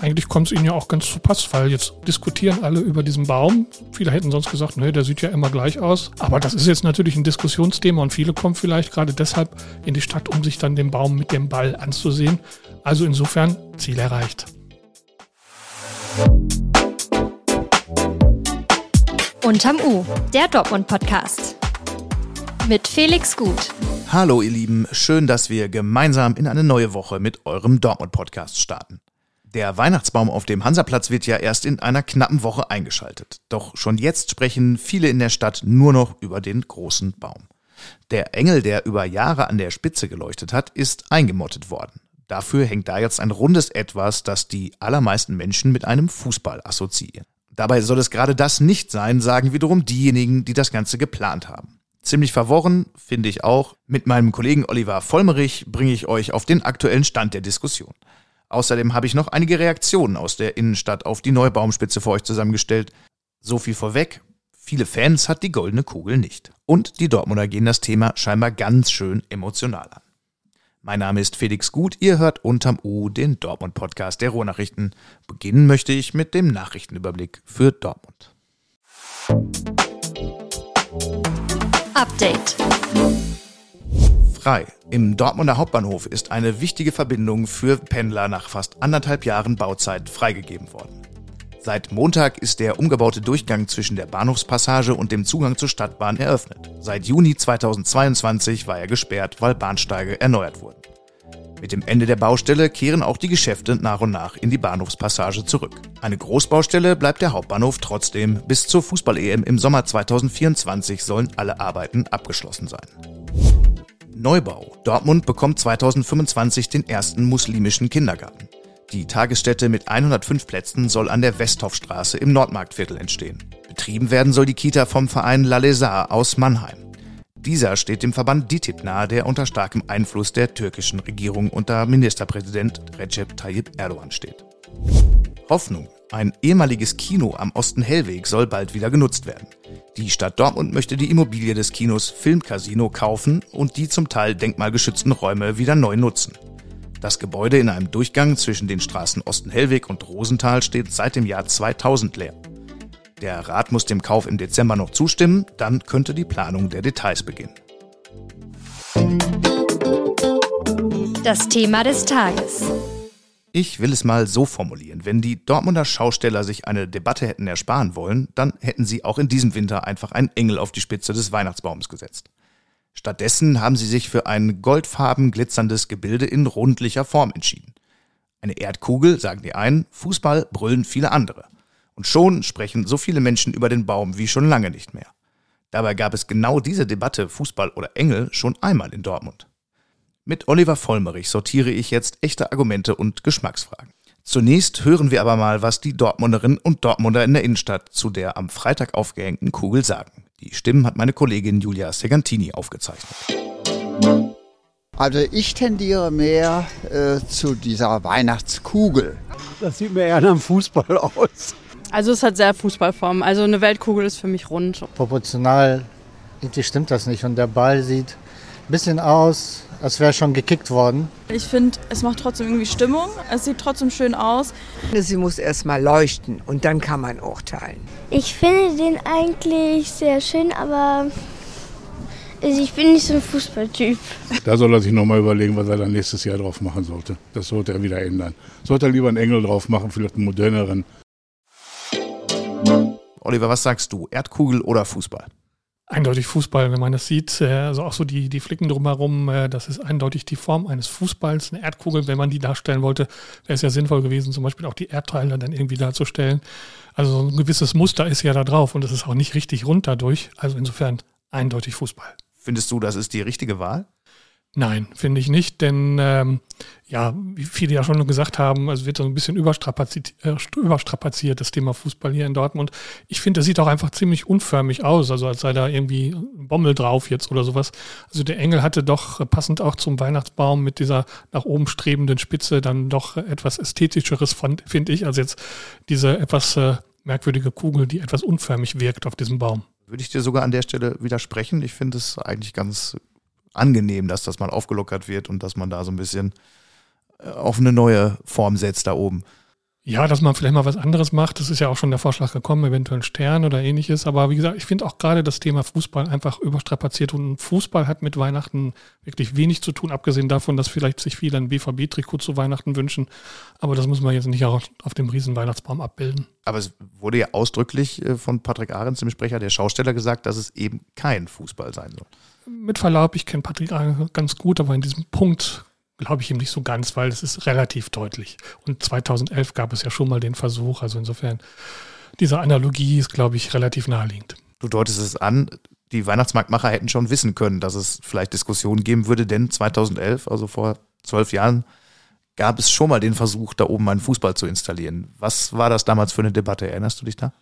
eigentlich kommt es ihnen ja auch ganz zu Pass, weil jetzt diskutieren alle über diesen Baum. Viele hätten sonst gesagt, nee, der sieht ja immer gleich aus. Aber das ist jetzt natürlich ein Diskussionsthema und viele kommen vielleicht gerade deshalb in die Stadt, um sich dann den Baum mit dem Ball anzusehen. Also insofern Ziel erreicht. Unterm U, der Dortmund-Podcast. Mit Felix Gut. Hallo ihr Lieben, schön, dass wir gemeinsam in eine neue Woche mit eurem Dortmund-Podcast starten. Der Weihnachtsbaum auf dem Hansaplatz wird ja erst in einer knappen Woche eingeschaltet. Doch schon jetzt sprechen viele in der Stadt nur noch über den großen Baum. Der Engel, der über Jahre an der Spitze geleuchtet hat, ist eingemottet worden. Dafür hängt da jetzt ein rundes Etwas, das die allermeisten Menschen mit einem Fußball assoziieren. Dabei soll es gerade das nicht sein, sagen wiederum diejenigen, die das Ganze geplant haben. Ziemlich verworren, finde ich auch. Mit meinem Kollegen Oliver Vollmerich bringe ich euch auf den aktuellen Stand der Diskussion. Außerdem habe ich noch einige Reaktionen aus der Innenstadt auf die neue Baumspitze für euch zusammengestellt. So viel vorweg. Viele Fans hat die goldene Kugel nicht. Und die Dortmunder gehen das Thema scheinbar ganz schön emotional an. Mein Name ist Felix Gut, ihr hört unterm U den Dortmund-Podcast der Ruhrnachrichten. Beginnen möchte ich mit dem Nachrichtenüberblick für Dortmund. Update frei. Im Dortmunder Hauptbahnhof ist eine wichtige Verbindung für Pendler nach fast anderthalb Jahren Bauzeit freigegeben worden. Seit Montag ist der umgebaute Durchgang zwischen der Bahnhofspassage und dem Zugang zur Stadtbahn eröffnet. Seit Juni 2022 war er gesperrt, weil Bahnsteige erneuert wurden. Mit dem Ende der Baustelle kehren auch die Geschäfte nach und nach in die Bahnhofspassage zurück. Eine Großbaustelle bleibt der Hauptbahnhof trotzdem. Bis zur Fußball-EM im Sommer 2024 sollen alle Arbeiten abgeschlossen sein. Neubau. Dortmund bekommt 2025 den ersten muslimischen Kindergarten. Die Tagesstätte mit 105 Plätzen soll an der Westhoffstraße im Nordmarktviertel entstehen. Betrieben werden soll die Kita vom Verein Lalesar aus Mannheim. Dieser steht dem Verband DITIB nahe, der unter starkem Einfluss der türkischen Regierung unter Ministerpräsident Recep Tayyip Erdogan steht. Hoffnung. Ein ehemaliges Kino am Osten Hellweg soll bald wieder genutzt werden. Die Stadt Dortmund möchte die Immobilie des Kinos Filmcasino kaufen und die zum Teil denkmalgeschützten Räume wieder neu nutzen. Das Gebäude in einem Durchgang zwischen den Straßen Osten Hellweg und Rosenthal steht seit dem Jahr 2000 leer. Der Rat muss dem Kauf im Dezember noch zustimmen, dann könnte die Planung der Details beginnen. Das Thema des Tages. Ich will es mal so formulieren. Wenn die Dortmunder Schausteller sich eine Debatte hätten ersparen wollen, dann hätten sie auch in diesem Winter einfach einen Engel auf die Spitze des Weihnachtsbaums gesetzt. Stattdessen haben sie sich für ein goldfarben glitzerndes Gebilde in rundlicher Form entschieden. Eine Erdkugel, sagen die einen, Fußball brüllen viele andere. Und schon sprechen so viele Menschen über den Baum wie schon lange nicht mehr. Dabei gab es genau diese Debatte Fußball oder Engel schon einmal in Dortmund. Mit Oliver Vollmerich sortiere ich jetzt echte Argumente und Geschmacksfragen. Zunächst hören wir aber mal, was die Dortmunderinnen und Dortmunder in der Innenstadt zu der am Freitag aufgehängten Kugel sagen. Die Stimmen hat meine Kollegin Julia Segantini aufgezeichnet. Also ich tendiere mehr äh, zu dieser Weihnachtskugel. Das sieht mir eher nach einem Fußball aus. Also es hat sehr Fußballform. Also eine Weltkugel ist für mich rund. Proportional stimmt das nicht und der Ball sieht bisschen aus als wäre schon gekickt worden. Ich finde, es macht trotzdem irgendwie Stimmung. Es sieht trotzdem schön aus. Sie muss erst mal leuchten und dann kann man urteilen. Ich finde den eigentlich sehr schön, aber ich bin nicht so ein Fußballtyp. Da soll er sich nochmal überlegen, was er dann nächstes Jahr drauf machen sollte. Das sollte er wieder ändern. Sollte er lieber einen Engel drauf machen, vielleicht einen moderneren. Oliver, was sagst du? Erdkugel oder Fußball? Eindeutig Fußball, wenn man das sieht. Äh, also auch so die, die Flicken drumherum, äh, das ist eindeutig die Form eines Fußballs, eine Erdkugel, wenn man die darstellen wollte, wäre es ja sinnvoll gewesen, zum Beispiel auch die Erdteile dann irgendwie darzustellen. Also ein gewisses Muster ist ja da drauf und es ist auch nicht richtig rund dadurch. Also insofern eindeutig Fußball. Findest du, das ist die richtige Wahl? Nein, finde ich nicht, denn ähm, ja, wie viele ja schon gesagt haben, also wird so ein bisschen überstrapaziert, äh, überstrapaziert, das Thema Fußball hier in Dortmund. Ich finde, das sieht auch einfach ziemlich unförmig aus, also als sei da irgendwie ein Bommel drauf jetzt oder sowas. Also der Engel hatte doch passend auch zum Weihnachtsbaum mit dieser nach oben strebenden Spitze dann doch etwas ästhetischeres, finde ich, als jetzt diese etwas äh, merkwürdige Kugel, die etwas unförmig wirkt auf diesem Baum. Würde ich dir sogar an der Stelle widersprechen. Ich finde es eigentlich ganz angenehm, dass das mal aufgelockert wird und dass man da so ein bisschen äh, auf eine neue Form setzt da oben. Ja, dass man vielleicht mal was anderes macht. Das ist ja auch schon der Vorschlag gekommen, eventuell ein Stern oder ähnliches. Aber wie gesagt, ich finde auch gerade das Thema Fußball einfach überstrapaziert. Und Fußball hat mit Weihnachten wirklich wenig zu tun, abgesehen davon, dass vielleicht sich viele ein BVB-Trikot zu Weihnachten wünschen. Aber das muss man jetzt nicht auch auf dem riesen Weihnachtsbaum abbilden. Aber es wurde ja ausdrücklich äh, von Patrick Ahrens, dem Sprecher der Schausteller, gesagt, dass es eben kein Fußball sein soll. Mit Verlaub, ich kenne Patrick Ahrens ganz gut, aber in diesem Punkt glaube ich ihm nicht so ganz, weil es ist relativ deutlich. Und 2011 gab es ja schon mal den Versuch, also insofern, diese Analogie ist, glaube ich, relativ naheliegend. Du deutest es an, die Weihnachtsmarktmacher hätten schon wissen können, dass es vielleicht Diskussionen geben würde, denn 2011, also vor zwölf Jahren, gab es schon mal den Versuch, da oben einen Fußball zu installieren. Was war das damals für eine Debatte? Erinnerst du dich da?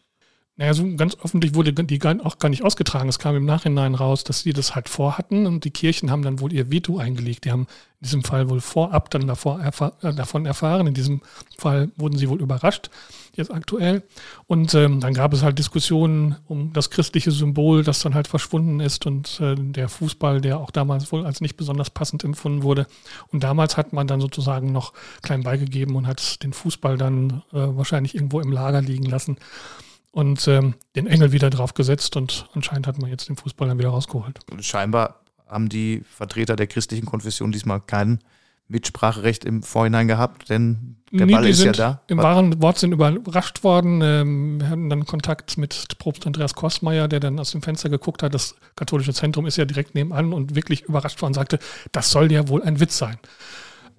Naja, so ganz öffentlich wurde die auch gar nicht ausgetragen. Es kam im Nachhinein raus, dass sie das halt vorhatten und die Kirchen haben dann wohl ihr Veto eingelegt. Die haben in diesem Fall wohl vorab dann davor erfahr äh, davon erfahren. In diesem Fall wurden sie wohl überrascht, jetzt aktuell. Und ähm, dann gab es halt Diskussionen um das christliche Symbol, das dann halt verschwunden ist und äh, der Fußball, der auch damals wohl als nicht besonders passend empfunden wurde. Und damals hat man dann sozusagen noch klein beigegeben und hat den Fußball dann äh, wahrscheinlich irgendwo im Lager liegen lassen und ähm, den Engel wieder drauf gesetzt und anscheinend hat man jetzt den Fußball dann wieder rausgeholt. Scheinbar haben die Vertreter der christlichen Konfession diesmal kein Mitspracherecht im Vorhinein gehabt, denn der nee, Ball ist ja da. Im wahren Wortsinn überrascht worden. Ähm, wir hatten dann Kontakt mit Propst Andreas Kostmeier, der dann aus dem Fenster geguckt hat. Das katholische Zentrum ist ja direkt nebenan und wirklich überrascht worden, sagte, das soll ja wohl ein Witz sein.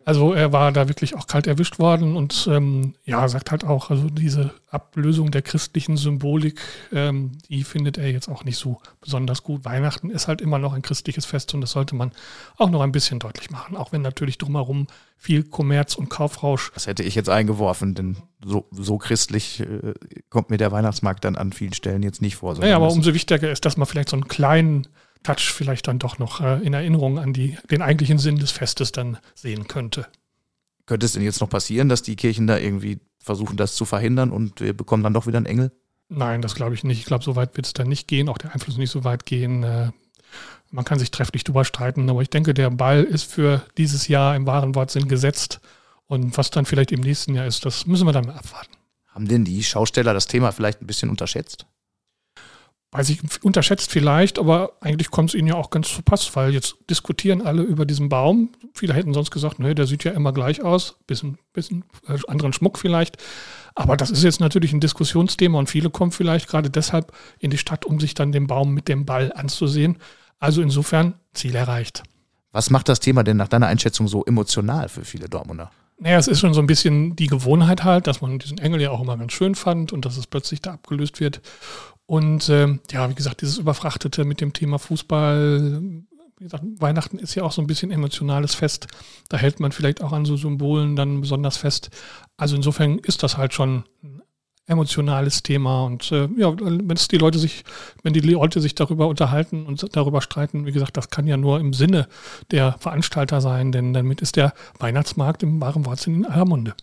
Also er war da wirklich auch kalt erwischt worden und ähm, ja, sagt halt auch, also diese Ablösung der christlichen Symbolik, ähm, die findet er jetzt auch nicht so besonders gut. Weihnachten ist halt immer noch ein christliches Fest und das sollte man auch noch ein bisschen deutlich machen, auch wenn natürlich drumherum viel Kommerz und Kaufrausch. Das hätte ich jetzt eingeworfen, denn so, so christlich äh, kommt mir der Weihnachtsmarkt dann an vielen Stellen jetzt nicht vor. Naja, aber umso wichtiger ist, dass man vielleicht so einen kleinen Touch vielleicht dann doch noch äh, in Erinnerung an die, den eigentlichen Sinn des Festes dann sehen könnte. Könnte es denn jetzt noch passieren, dass die Kirchen da irgendwie versuchen, das zu verhindern und wir bekommen dann doch wieder einen Engel? Nein, das glaube ich nicht. Ich glaube, so weit wird es dann nicht gehen, auch der Einfluss nicht so weit gehen. Äh, man kann sich trefflich drüber streiten, aber ich denke, der Ball ist für dieses Jahr im wahren Wortsinn gesetzt. Und was dann vielleicht im nächsten Jahr ist, das müssen wir dann mal abwarten. Haben denn die Schausteller das Thema vielleicht ein bisschen unterschätzt? Weiß ich, unterschätzt vielleicht, aber eigentlich kommt es ihnen ja auch ganz zu Pass, weil jetzt diskutieren alle über diesen Baum. Viele hätten sonst gesagt, nee, der sieht ja immer gleich aus, bisschen, bisschen äh, anderen Schmuck vielleicht. Aber das ist jetzt natürlich ein Diskussionsthema und viele kommen vielleicht gerade deshalb in die Stadt, um sich dann den Baum mit dem Ball anzusehen. Also insofern Ziel erreicht. Was macht das Thema denn nach deiner Einschätzung so emotional für viele Dortmunder? Naja, es ist schon so ein bisschen die Gewohnheit halt, dass man diesen Engel ja auch immer ganz schön fand und dass es plötzlich da abgelöst wird. Und ähm, ja, wie gesagt, dieses Überfrachtete mit dem Thema Fußball, wie gesagt, Weihnachten ist ja auch so ein bisschen emotionales Fest. Da hält man vielleicht auch an so Symbolen dann besonders fest. Also insofern ist das halt schon ein emotionales Thema. Und äh, ja, wenn es die Leute sich, wenn die Leute sich darüber unterhalten und darüber streiten, wie gesagt, das kann ja nur im Sinne der Veranstalter sein, denn damit ist der Weihnachtsmarkt im wahren Wortsinn in aller Munde.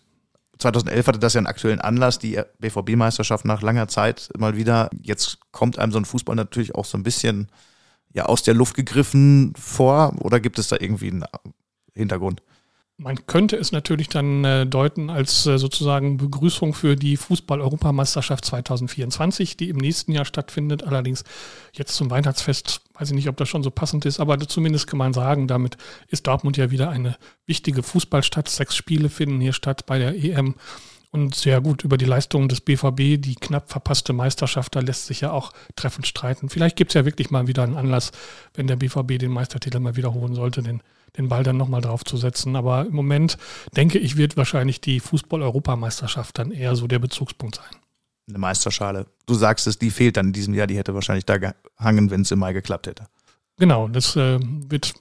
2011 hatte das ja einen aktuellen Anlass, die BVB-Meisterschaft nach langer Zeit mal wieder. Jetzt kommt einem so ein Fußball natürlich auch so ein bisschen ja, aus der Luft gegriffen vor oder gibt es da irgendwie einen Hintergrund? Man könnte es natürlich dann äh, deuten als äh, sozusagen Begrüßung für die Fußball-Europameisterschaft 2024, die im nächsten Jahr stattfindet. Allerdings jetzt zum Weihnachtsfest, weiß ich nicht, ob das schon so passend ist, aber zumindest kann man sagen, damit ist Dortmund ja wieder eine wichtige Fußballstadt. Sechs Spiele finden hier statt bei der EM. Und sehr gut über die Leistungen des BVB, die knapp verpasste Meisterschaft, da lässt sich ja auch treffend streiten. Vielleicht gibt es ja wirklich mal wieder einen Anlass, wenn der BVB den Meistertitel mal wiederholen sollte, den den Ball dann nochmal draufzusetzen. Aber im Moment denke ich, wird wahrscheinlich die Fußball-Europameisterschaft dann eher so der Bezugspunkt sein. Eine Meisterschale. Du sagst es, die fehlt dann in diesem Jahr. Die hätte wahrscheinlich da gehangen, wenn es im Mai geklappt hätte. Genau, das äh, wird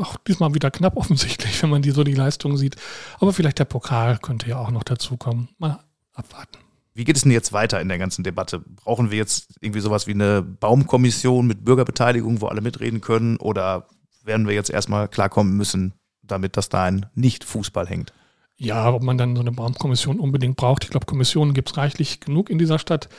auch diesmal wieder knapp offensichtlich, wenn man die so die Leistung sieht. Aber vielleicht der Pokal könnte ja auch noch dazukommen. Mal abwarten. Wie geht es denn jetzt weiter in der ganzen Debatte? Brauchen wir jetzt irgendwie sowas wie eine Baumkommission mit Bürgerbeteiligung, wo alle mitreden können? Oder werden wir jetzt erstmal klarkommen müssen, damit dass da ein Nicht-Fußball hängt. Ja, ob man dann so eine Baumkommission unbedingt braucht. Ich glaube, Kommissionen gibt es reichlich genug in dieser Stadt.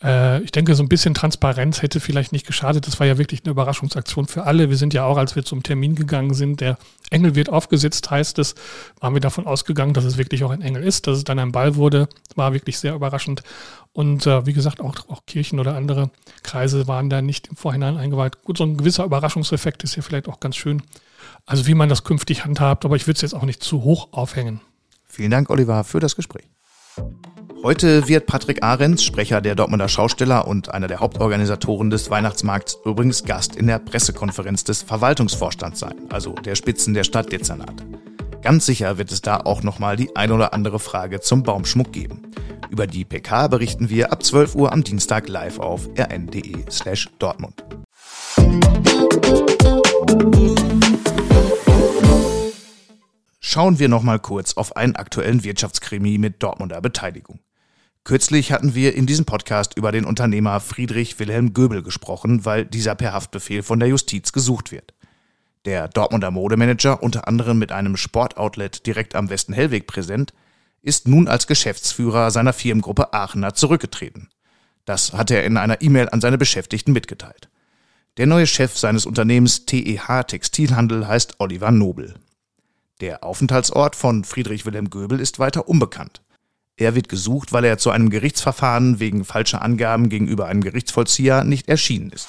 Äh, ich denke, so ein bisschen Transparenz hätte vielleicht nicht geschadet. Das war ja wirklich eine Überraschungsaktion für alle. Wir sind ja auch, als wir zum Termin gegangen sind, der Engel wird aufgesetzt, heißt es, waren wir davon ausgegangen, dass es wirklich auch ein Engel ist, dass es dann ein Ball wurde. War wirklich sehr überraschend. Und äh, wie gesagt, auch, auch Kirchen oder andere Kreise waren da nicht im Vorhinein eingeweiht. Gut, so ein gewisser Überraschungseffekt ist ja vielleicht auch ganz schön. Also wie man das künftig handhabt, aber ich würde es jetzt auch nicht zu hoch aufhängen. Vielen Dank, Oliver, für das Gespräch. Heute wird Patrick Ahrens, Sprecher der Dortmunder Schausteller und einer der Hauptorganisatoren des Weihnachtsmarkts, übrigens Gast in der Pressekonferenz des Verwaltungsvorstands sein, also der Spitzen der Stadtdezernate. Ganz sicher wird es da auch nochmal die ein oder andere Frage zum Baumschmuck geben. Über die PK berichten wir ab 12 Uhr am Dienstag live auf rn.de slash Dortmund. Schauen wir noch mal kurz auf einen aktuellen Wirtschaftskrimi mit Dortmunder Beteiligung. Kürzlich hatten wir in diesem Podcast über den Unternehmer Friedrich Wilhelm Göbel gesprochen, weil dieser per Haftbefehl von der Justiz gesucht wird. Der Dortmunder Modemanager, unter anderem mit einem Sportoutlet direkt am Westen Hellweg präsent, ist nun als Geschäftsführer seiner Firmengruppe Aachener zurückgetreten. Das hat er in einer E-Mail an seine Beschäftigten mitgeteilt. Der neue Chef seines Unternehmens TEH Textilhandel heißt Oliver Nobel. Der Aufenthaltsort von Friedrich Wilhelm Göbel ist weiter unbekannt. Er wird gesucht, weil er zu einem Gerichtsverfahren wegen falscher Angaben gegenüber einem Gerichtsvollzieher nicht erschienen ist.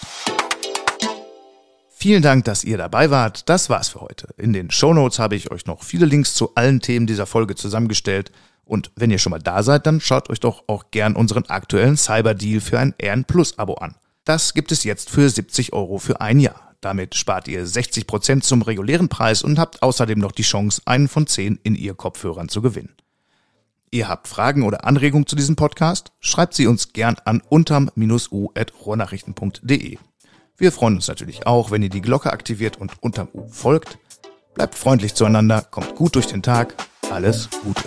Vielen Dank, dass ihr dabei wart. Das war's für heute. In den Shownotes habe ich euch noch viele Links zu allen Themen dieser Folge zusammengestellt. Und wenn ihr schon mal da seid, dann schaut euch doch auch gern unseren aktuellen Cyber-Deal für ein RN Plus Abo an. Das gibt es jetzt für 70 Euro für ein Jahr. Damit spart ihr 60 Prozent zum regulären Preis und habt außerdem noch die Chance, einen von zehn in ihr Kopfhörern zu gewinnen. Ihr habt Fragen oder Anregungen zu diesem Podcast? Schreibt sie uns gern an unterm-u.rohrnachrichten.de. Wir freuen uns natürlich auch, wenn ihr die Glocke aktiviert und unterm U folgt. Bleibt freundlich zueinander, kommt gut durch den Tag. Alles Gute.